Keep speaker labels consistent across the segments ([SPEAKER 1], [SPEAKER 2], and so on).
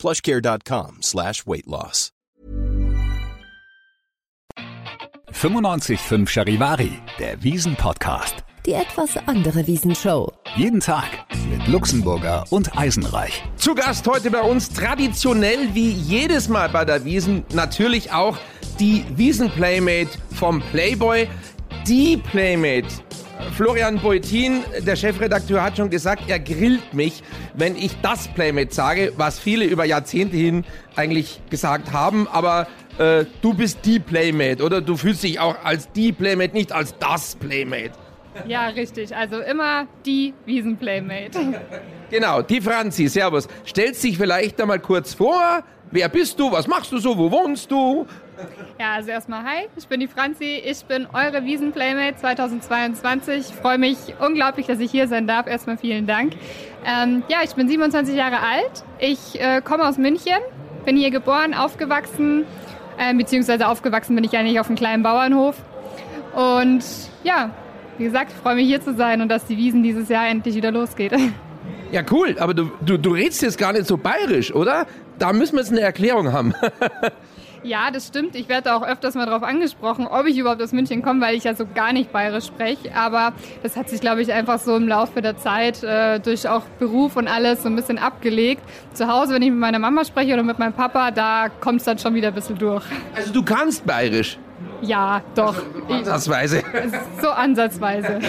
[SPEAKER 1] plushcare.com slash weight loss.
[SPEAKER 2] 95.5 Charivari, der Wiesen-Podcast.
[SPEAKER 3] Die etwas andere Wiesenshow.
[SPEAKER 2] Jeden Tag mit Luxemburger und Eisenreich.
[SPEAKER 4] Zu Gast heute bei uns traditionell wie jedes Mal bei der Wiesen natürlich auch die Wiesen-Playmate vom Playboy. Die Playmate Florian Beutin, der Chefredakteur, hat schon gesagt, er grillt mich, wenn ich das Playmate sage, was viele über Jahrzehnte hin eigentlich gesagt haben. Aber äh, du bist die Playmate, oder? Du fühlst dich auch als die Playmate, nicht als das Playmate.
[SPEAKER 5] Ja, richtig. Also immer die Wiesen-Playmate.
[SPEAKER 4] Genau, die Franzi, servus. Stellst dich vielleicht einmal kurz vor. Wer bist du? Was machst du so? Wo wohnst du?
[SPEAKER 5] Ja, also erstmal hi, ich bin die Franzi, ich bin eure Wiesen-Playmate 2022. Ich freue mich unglaublich, dass ich hier sein darf. Erstmal vielen Dank. Ähm, ja, ich bin 27 Jahre alt. Ich äh, komme aus München, bin hier geboren, aufgewachsen, äh, beziehungsweise aufgewachsen bin ich eigentlich auf einem kleinen Bauernhof. Und ja, wie gesagt, ich freue mich hier zu sein und dass die Wiesen dieses Jahr endlich wieder losgeht.
[SPEAKER 4] Ja, cool, aber du, du, du redest jetzt gar nicht so bayerisch, oder? Da müssen wir jetzt eine Erklärung haben.
[SPEAKER 5] Ja, das stimmt. Ich werde auch öfters mal darauf angesprochen, ob ich überhaupt aus München komme, weil ich ja so gar nicht bayerisch spreche. Aber das hat sich, glaube ich, einfach so im Laufe der Zeit äh, durch auch Beruf und alles so ein bisschen abgelegt. Zu Hause, wenn ich mit meiner Mama spreche oder mit meinem Papa, da kommt es dann schon wieder ein bisschen durch.
[SPEAKER 4] Also du kannst bayerisch?
[SPEAKER 5] Ja, doch.
[SPEAKER 4] Ansatzweise.
[SPEAKER 5] So ansatzweise.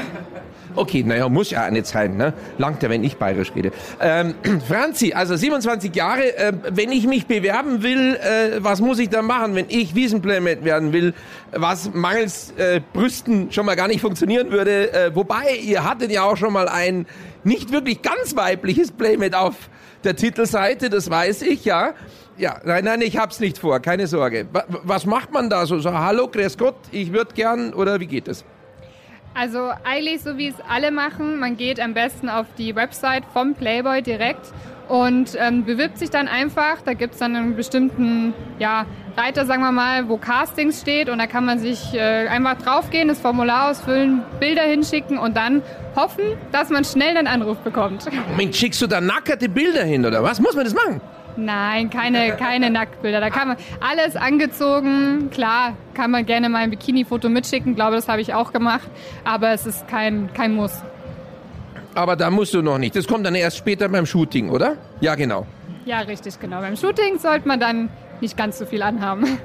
[SPEAKER 4] Okay, naja, muss ja auch nicht sein, ne? Langt ja, wenn ich bayerisch rede. Ähm, Franzi, also 27 Jahre, äh, wenn ich mich bewerben will, äh, was muss ich da machen, wenn ich Wiesenplaymate werden will, was mangels äh, Brüsten schon mal gar nicht funktionieren würde. Äh, wobei, ihr hattet ja auch schon mal ein nicht wirklich ganz weibliches Playmate auf der Titelseite, das weiß ich, ja. Ja, nein, nein, ich hab's nicht vor, keine Sorge. Was macht man da so? So, hallo, grüß Gott, ich würde gern, oder wie geht es?
[SPEAKER 5] Also eigentlich so wie es alle machen, man geht am besten auf die Website vom Playboy direkt und ähm, bewirbt sich dann einfach. Da gibt es dann einen bestimmten ja, Reiter, sagen wir mal, wo Castings steht und da kann man sich äh, einfach draufgehen, das Formular ausfüllen, Bilder hinschicken und dann hoffen, dass man schnell einen Anruf bekommt.
[SPEAKER 4] Moment, schickst du da nackerte Bilder hin oder was? Muss man das machen?
[SPEAKER 5] Nein, keine, keine Nacktbilder. Da kann man alles angezogen. Klar, kann man gerne mal ein Bikini-Foto mitschicken. Ich glaube, das habe ich auch gemacht. Aber es ist kein, kein Muss.
[SPEAKER 4] Aber da musst du noch nicht. Das kommt dann erst später beim Shooting, oder? Ja, genau.
[SPEAKER 5] Ja, richtig, genau. Beim Shooting sollte man dann nicht ganz so viel anhaben.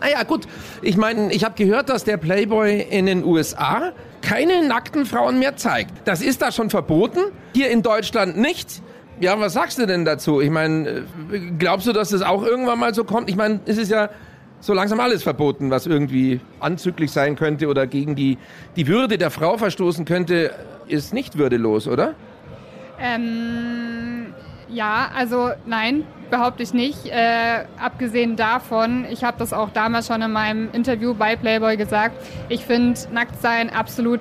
[SPEAKER 4] Naja, gut. Ich meine, ich habe gehört, dass der Playboy in den USA keine nackten Frauen mehr zeigt. Das ist da schon verboten. Hier in Deutschland nicht. Ja, was sagst du denn dazu? Ich meine, äh, glaubst du, dass das auch irgendwann mal so kommt? Ich meine, es ist ja so langsam alles verboten, was irgendwie anzüglich sein könnte oder gegen die, die Würde der Frau verstoßen könnte, ist nicht würdelos, oder?
[SPEAKER 5] Ähm, ja, also nein, behaupte ich nicht. Äh, abgesehen davon, ich habe das auch damals schon in meinem Interview bei Playboy gesagt, ich finde Nacktsein absolut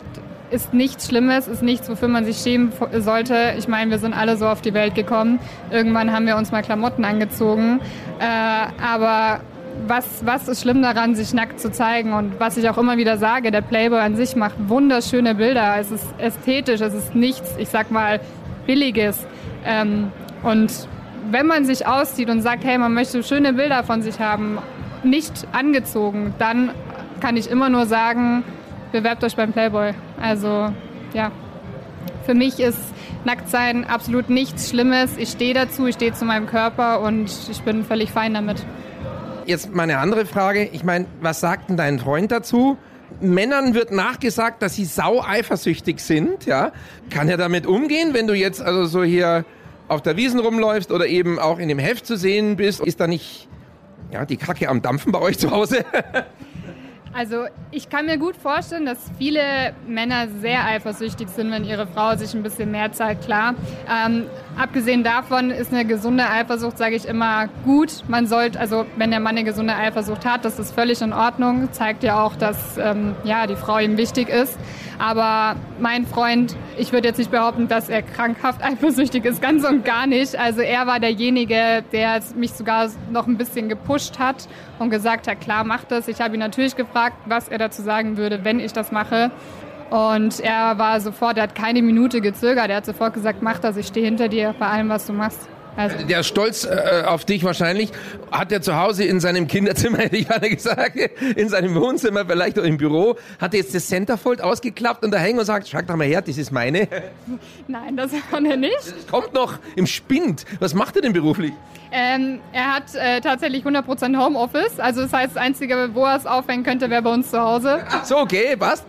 [SPEAKER 5] ist nichts Schlimmes, ist nichts, wofür man sich schämen sollte. Ich meine, wir sind alle so auf die Welt gekommen. Irgendwann haben wir uns mal Klamotten angezogen. Äh, aber was, was ist schlimm daran, sich nackt zu zeigen? Und was ich auch immer wieder sage, der Playboy an sich macht wunderschöne Bilder. Es ist ästhetisch, es ist nichts, ich sag mal, billiges. Ähm, und wenn man sich auszieht und sagt, hey, man möchte schöne Bilder von sich haben, nicht angezogen, dann kann ich immer nur sagen, bewerbt euch beim Playboy. Also ja, für mich ist Nacktsein absolut nichts Schlimmes. Ich stehe dazu, ich stehe zu meinem Körper und ich bin völlig fein damit.
[SPEAKER 4] Jetzt meine andere Frage. Ich meine, was sagt denn dein Freund dazu? Männern wird nachgesagt, dass sie sau eifersüchtig sind, ja. Kann er damit umgehen, wenn du jetzt also so hier auf der Wiesen rumläufst oder eben auch in dem Heft zu sehen bist? Ist da nicht ja, die Kacke am Dampfen bei euch zu Hause?
[SPEAKER 5] Also ich kann mir gut vorstellen, dass viele Männer sehr eifersüchtig sind, wenn ihre Frau sich ein bisschen mehr zeigt, klar. Ähm, abgesehen davon ist eine gesunde Eifersucht, sage ich immer, gut. Man sollte, also wenn der Mann eine gesunde Eifersucht hat, das ist völlig in Ordnung. Zeigt ja auch, dass ähm, ja, die Frau ihm wichtig ist. Aber mein Freund, ich würde jetzt nicht behaupten, dass er krankhaft eifersüchtig ist, ganz und gar nicht. Also er war derjenige, der mich sogar noch ein bisschen gepusht hat und gesagt hat, klar, mach das. Ich habe ihn natürlich gefragt, was er dazu sagen würde, wenn ich das mache. Und er war sofort, er hat keine Minute gezögert. Er hat sofort gesagt, mach das, ich stehe hinter dir bei allem, was du machst.
[SPEAKER 4] Also der Stolz äh, auf dich wahrscheinlich hat er zu Hause in seinem Kinderzimmer, hätte ich gerade gesagt, in seinem Wohnzimmer, vielleicht auch im Büro, hat er jetzt das Centerfold ausgeklappt und da hängt und sagt, schau doch mal her, das ist meine.
[SPEAKER 5] Nein, das kann er nicht.
[SPEAKER 4] Das kommt noch im Spind. Was macht er denn beruflich?
[SPEAKER 5] Ähm, er hat äh, tatsächlich 100% Homeoffice. Also das heißt, das Einzige, wo er es aufhängen könnte, wäre bei uns zu Hause.
[SPEAKER 4] Ach so, okay, passt.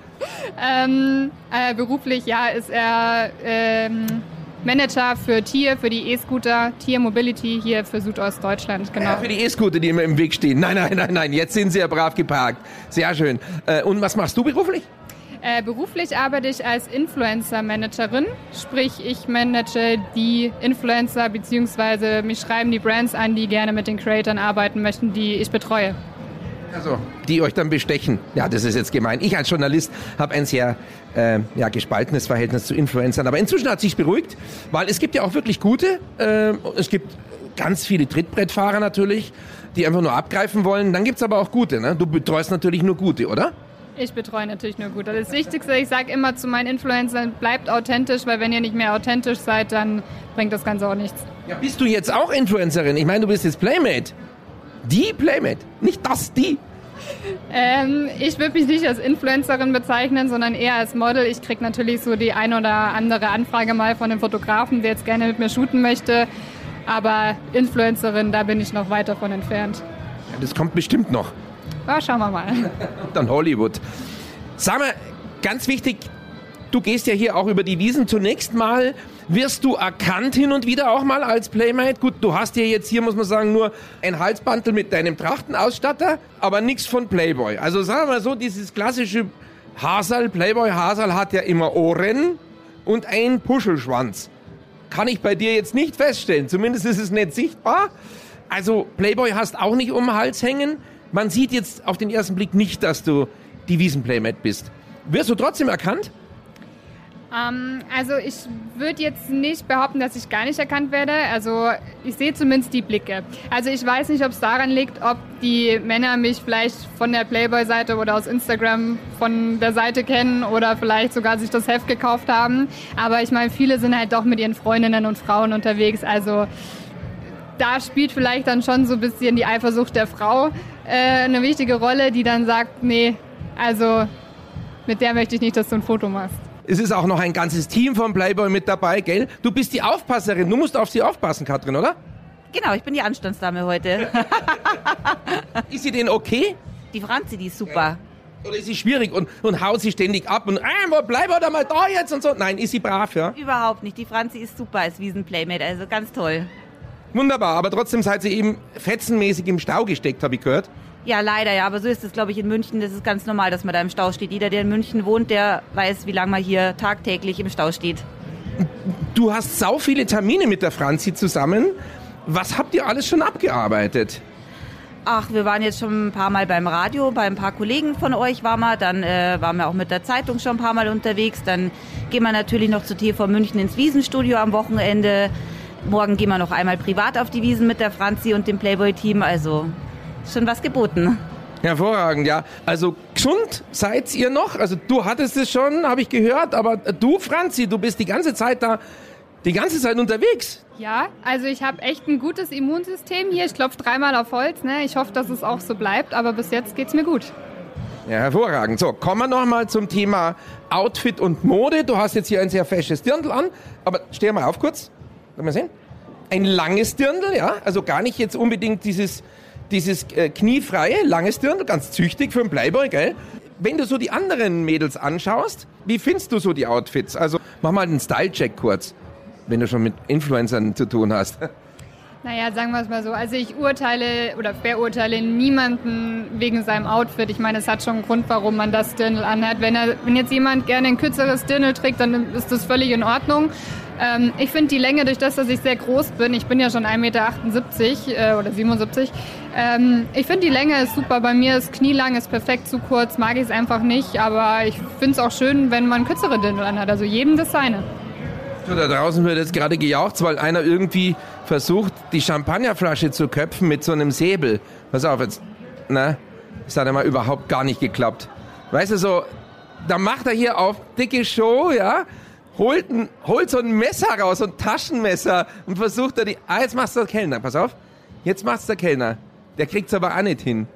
[SPEAKER 5] Ähm, äh, beruflich, ja, ist er... Ähm, Manager für Tier, für die E-Scooter, Tier Mobility hier für Südostdeutschland, genau. Ja,
[SPEAKER 4] für die E-Scooter, die immer im Weg stehen. Nein, nein, nein, nein, jetzt sind sie ja brav geparkt. Sehr schön. Äh, und was machst du beruflich?
[SPEAKER 5] Äh, beruflich arbeite ich als Influencer-Managerin, sprich ich manage die Influencer beziehungsweise mich schreiben die Brands an, die gerne mit den Creatoren arbeiten möchten, die ich betreue.
[SPEAKER 4] Also, die euch dann bestechen. Ja, das ist jetzt gemein. Ich als Journalist habe ein sehr äh, ja, gespaltenes Verhältnis zu Influencern. Aber inzwischen hat sich beruhigt, weil es gibt ja auch wirklich gute. Äh, es gibt ganz viele Trittbrettfahrer natürlich, die einfach nur abgreifen wollen. Dann gibt es aber auch gute. Ne? Du betreust natürlich nur gute, oder?
[SPEAKER 5] Ich betreue natürlich nur gute. Das Wichtigste, ich sage immer zu meinen Influencern, bleibt authentisch, weil wenn ihr nicht mehr authentisch seid, dann bringt das Ganze auch nichts.
[SPEAKER 4] Ja, bist du jetzt auch Influencerin? Ich meine, du bist jetzt Playmate. Die Playmate, nicht das, die.
[SPEAKER 5] Ähm, ich würde mich nicht als Influencerin bezeichnen, sondern eher als Model. Ich kriege natürlich so die ein oder andere Anfrage mal von einem Fotografen, der jetzt gerne mit mir shooten möchte. Aber Influencerin, da bin ich noch weit davon entfernt.
[SPEAKER 4] Ja, das kommt bestimmt noch.
[SPEAKER 5] Ja, schauen wir mal.
[SPEAKER 4] Dann Hollywood. Sag mal, ganz wichtig, du gehst ja hier auch über die Wiesen. Zunächst mal wirst du erkannt hin und wieder auch mal als Playmate. Gut, du hast ja jetzt hier, muss man sagen, nur ein Halsbandel mit deinem Trachtenausstatter, aber nichts von Playboy. Also sagen wir mal so, dieses klassische Hasal, Playboy Hasal hat ja immer Ohren und ein Puschelschwanz. Kann ich bei dir jetzt nicht feststellen. Zumindest ist es nicht sichtbar. Also Playboy hast auch nicht um den Hals hängen. Man sieht jetzt auf den ersten Blick nicht, dass du die Wiesenplaymate bist. Wirst du trotzdem erkannt?
[SPEAKER 5] Ähm, also ich würde jetzt nicht behaupten, dass ich gar nicht erkannt werde. Also ich sehe zumindest die Blicke. Also ich weiß nicht, ob es daran liegt, ob die Männer mich vielleicht von der Playboy-Seite oder aus Instagram von der Seite kennen oder vielleicht sogar sich das Heft gekauft haben. Aber ich meine, viele sind halt doch mit ihren Freundinnen und Frauen unterwegs. Also da spielt vielleicht dann schon so ein bisschen die Eifersucht der Frau äh, eine wichtige Rolle, die dann sagt, nee, also mit der möchte ich nicht, dass du ein Foto machst.
[SPEAKER 4] Es ist auch noch ein ganzes Team von Playboy mit dabei, gell? Du bist die Aufpasserin. Du musst auf sie aufpassen, Katrin, oder?
[SPEAKER 6] Genau, ich bin die Anstandsdame heute.
[SPEAKER 4] ist sie denn okay?
[SPEAKER 6] Die Franzi, die ist super.
[SPEAKER 4] Oder ist sie schwierig und, und haut sie ständig ab und, ah, bleib doch mal da jetzt und so? Nein, ist sie brav, ja?
[SPEAKER 6] Überhaupt nicht. Die Franzi ist super als Wiesenplaymate, also ganz toll.
[SPEAKER 4] Wunderbar, aber trotzdem seid ihr eben fetzenmäßig im Stau gesteckt, habe ich gehört.
[SPEAKER 6] Ja, leider, ja. Aber so ist es, glaube ich, in München. Das ist ganz normal, dass man da im Stau steht. Jeder, der in München wohnt, der weiß, wie lange man hier tagtäglich im Stau steht.
[SPEAKER 4] Du hast sau viele Termine mit der Franzi zusammen. Was habt ihr alles schon abgearbeitet?
[SPEAKER 6] Ach, wir waren jetzt schon ein paar Mal beim Radio, bei ein paar Kollegen von euch waren wir. Dann äh, waren wir auch mit der Zeitung schon ein paar Mal unterwegs. Dann gehen wir natürlich noch zu TV München ins Wiesenstudio am Wochenende. Morgen gehen wir noch einmal privat auf die Wiesen mit der Franzi und dem Playboy-Team. Also schon was geboten.
[SPEAKER 4] Hervorragend, ja. Also gesund seid ihr noch? Also du hattest es schon, habe ich gehört, aber du, Franzi, du bist die ganze Zeit da, die ganze Zeit unterwegs.
[SPEAKER 5] Ja, also ich habe echt ein gutes Immunsystem hier. Ich klopfe dreimal auf Holz. Ne? Ich hoffe, dass es auch so bleibt, aber bis jetzt geht es mir gut.
[SPEAKER 4] Ja, hervorragend. So, kommen wir nochmal zum Thema Outfit und Mode. Du hast jetzt hier ein sehr fesches Dirndl an, aber steh mal auf kurz. Lass mal sehen. Ein langes Dirndl, ja, also gar nicht jetzt unbedingt dieses dieses äh, kniefreie, langes Dirndl, ganz züchtig für einen Playboy, gell? Wenn du so die anderen Mädels anschaust, wie findest du so die Outfits? Also mach mal einen Style-Check kurz, wenn du schon mit Influencern zu tun hast.
[SPEAKER 5] Naja, sagen wir es mal so. Also ich urteile oder verurteile niemanden wegen seinem Outfit. Ich meine, es hat schon einen Grund, warum man das Dirndl anhat. Wenn, er, wenn jetzt jemand gerne ein kürzeres Dirndl trägt, dann ist das völlig in Ordnung. Ähm, ich finde die Länge, durch das, dass ich sehr groß bin, ich bin ja schon 1,78 Meter äh, oder 77, ähm, ich finde die Länge ist super. Bei mir ist knielang, ist perfekt, zu kurz mag ich es einfach nicht. Aber ich finde es auch schön, wenn man kürzere Dirndl anhat. Also jedem das seine.
[SPEAKER 4] Da draußen wird jetzt gerade gejaucht, weil einer irgendwie versucht, die Champagnerflasche zu köpfen mit so einem Säbel. Pass auf jetzt. Na, das hat einmal überhaupt gar nicht geklappt. Weißt du, so, da macht er hier auf dicke Show, ja, holt, ein, holt so ein Messer raus, so ein Taschenmesser und versucht da die, ah, jetzt macht's der Kellner, pass auf. Jetzt macht's der Kellner. Der kriegt's aber auch nicht hin.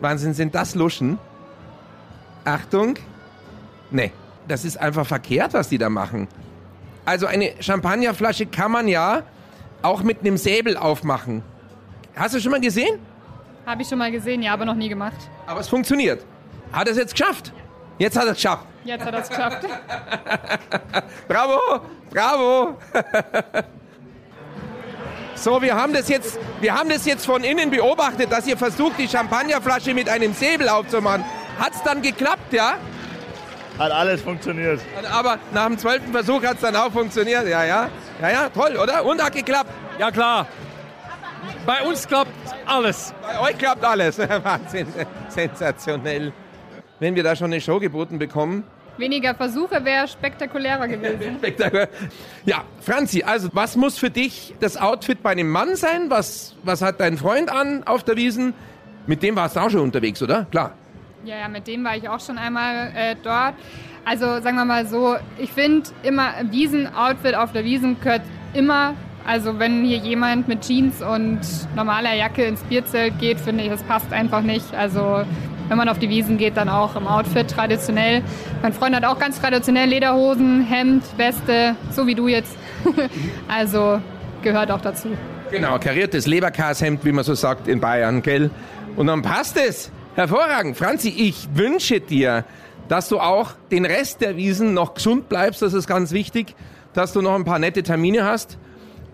[SPEAKER 4] Wahnsinn, sind das Luschen? Achtung. Nee, das ist einfach verkehrt, was die da machen. Also eine Champagnerflasche kann man ja auch mit einem Säbel aufmachen. Hast du schon mal gesehen?
[SPEAKER 5] Habe ich schon mal gesehen, ja, aber noch nie gemacht.
[SPEAKER 4] Aber es funktioniert. Hat er es jetzt geschafft? Jetzt hat er es geschafft.
[SPEAKER 5] Jetzt hat er es geschafft.
[SPEAKER 4] bravo, bravo. so, wir haben das jetzt, wir haben das jetzt von innen beobachtet, dass ihr versucht, die Champagnerflasche mit einem Säbel aufzumachen. Hat es dann geklappt, ja?
[SPEAKER 7] Hat alles funktioniert.
[SPEAKER 4] Aber nach dem zwölften Versuch hat es dann auch funktioniert. Ja, ja. Ja, ja, toll, oder? Und hat geklappt.
[SPEAKER 8] Ja, klar. Bei uns klappt alles.
[SPEAKER 4] Bei euch klappt alles. Wahnsinn. Sensationell. Wenn wir da schon eine Show geboten bekommen.
[SPEAKER 5] Weniger Versuche wäre spektakulärer gewesen.
[SPEAKER 4] Spektakulär. Ja, Franzi, also was muss für dich das Outfit bei einem Mann sein? Was, was hat dein Freund an auf der Wiesen? Mit dem warst du auch schon unterwegs, oder? Klar.
[SPEAKER 5] Ja, ja, mit dem war ich auch schon einmal äh, dort. Also sagen wir mal so, ich finde immer Wiesen-Outfit auf der Wiesen gehört immer. Also wenn hier jemand mit Jeans und normaler Jacke ins Bierzelt geht, finde ich, das passt einfach nicht. Also wenn man auf die Wiesen geht, dann auch im Outfit traditionell. Mein Freund hat auch ganz traditionell Lederhosen, Hemd, Weste, so wie du jetzt. also gehört auch dazu.
[SPEAKER 4] Genau, kariertes Leberkashemd, wie man so sagt in Bayern, gell? Und dann passt es. Hervorragend. Franzi, ich wünsche dir, dass du auch den Rest der Wiesen noch gesund bleibst. Das ist ganz wichtig, dass du noch ein paar nette Termine hast.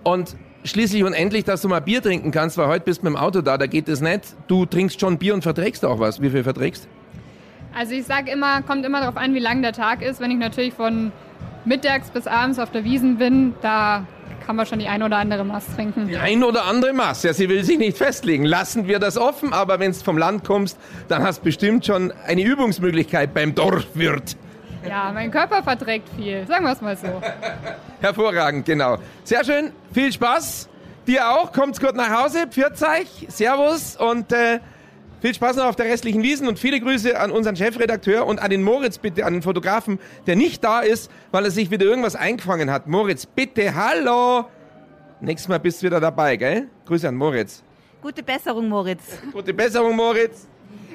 [SPEAKER 4] Und schließlich und endlich, dass du mal Bier trinken kannst, weil heute bist du mit dem Auto da, da geht es nicht. Du trinkst schon Bier und verträgst auch was. Wie viel verträgst?
[SPEAKER 5] Also ich sage immer, kommt immer darauf an, wie lang der Tag ist. Wenn ich natürlich von mittags bis abends auf der Wiesen bin, da kann man schon die ein oder andere Maß trinken.
[SPEAKER 4] Die ein oder andere Maß. Ja, sie will sich nicht festlegen. Lassen wir das offen, aber wenn du vom Land kommst, dann hast du bestimmt schon eine Übungsmöglichkeit beim Dorfwirt.
[SPEAKER 5] Ja, mein Körper verträgt viel. Sagen wir es mal so.
[SPEAKER 4] Hervorragend, genau. Sehr schön. Viel Spaß. Dir auch. Kommt's gut nach Hause. Pfiat euch. Servus und äh, viel Spaß noch auf der restlichen Wiesen und viele Grüße an unseren Chefredakteur und an den Moritz bitte, an den Fotografen, der nicht da ist, weil er sich wieder irgendwas eingefangen hat. Moritz, bitte, hallo! Nächstes Mal bist du wieder dabei, gell? Grüße an Moritz.
[SPEAKER 6] Gute Besserung, Moritz.
[SPEAKER 4] Gute Besserung, Moritz.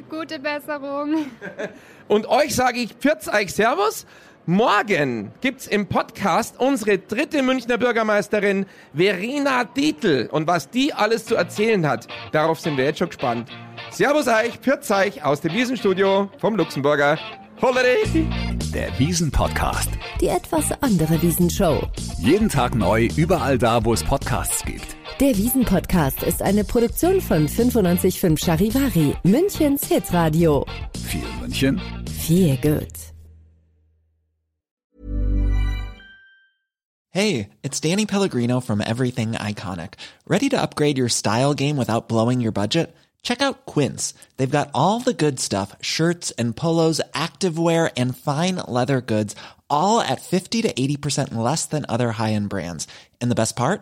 [SPEAKER 5] Gute Besserung.
[SPEAKER 4] Und euch sage ich, Pürz euch Servus. Morgen gibt's im Podcast unsere dritte Münchner Bürgermeisterin Verena Dietl. Und was die alles zu erzählen hat, darauf sind wir jetzt schon gespannt. Servus euch, Pürz euch aus dem Wiesenstudio vom Luxemburger. Holiday!
[SPEAKER 2] Der Wiesen-Podcast.
[SPEAKER 3] Die etwas andere Wiesenshow.
[SPEAKER 2] Jeden Tag neu, überall da, wo es Podcasts gibt.
[SPEAKER 3] Der Wiesen-Podcast ist eine Produktion von 955 Charivari, Münchens Hitradio.
[SPEAKER 2] Viel München.
[SPEAKER 3] Viel gut.
[SPEAKER 9] Hey, it's Danny Pellegrino from Everything Iconic. Ready to upgrade your style game without blowing your budget? Check out Quince. They've got all the good stuff shirts and polos, activewear, and fine leather goods, all at 50 to 80% less than other high end brands. And the best part?